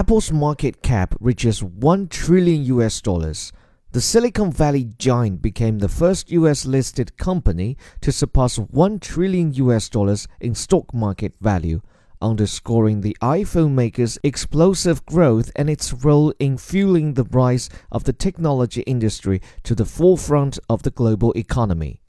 Apple's market cap reaches 1 trillion US dollars, the Silicon Valley giant became the first US listed company to surpass 1 trillion US dollars in stock market value, underscoring the iPhone maker's explosive growth and its role in fueling the rise of the technology industry to the forefront of the global economy.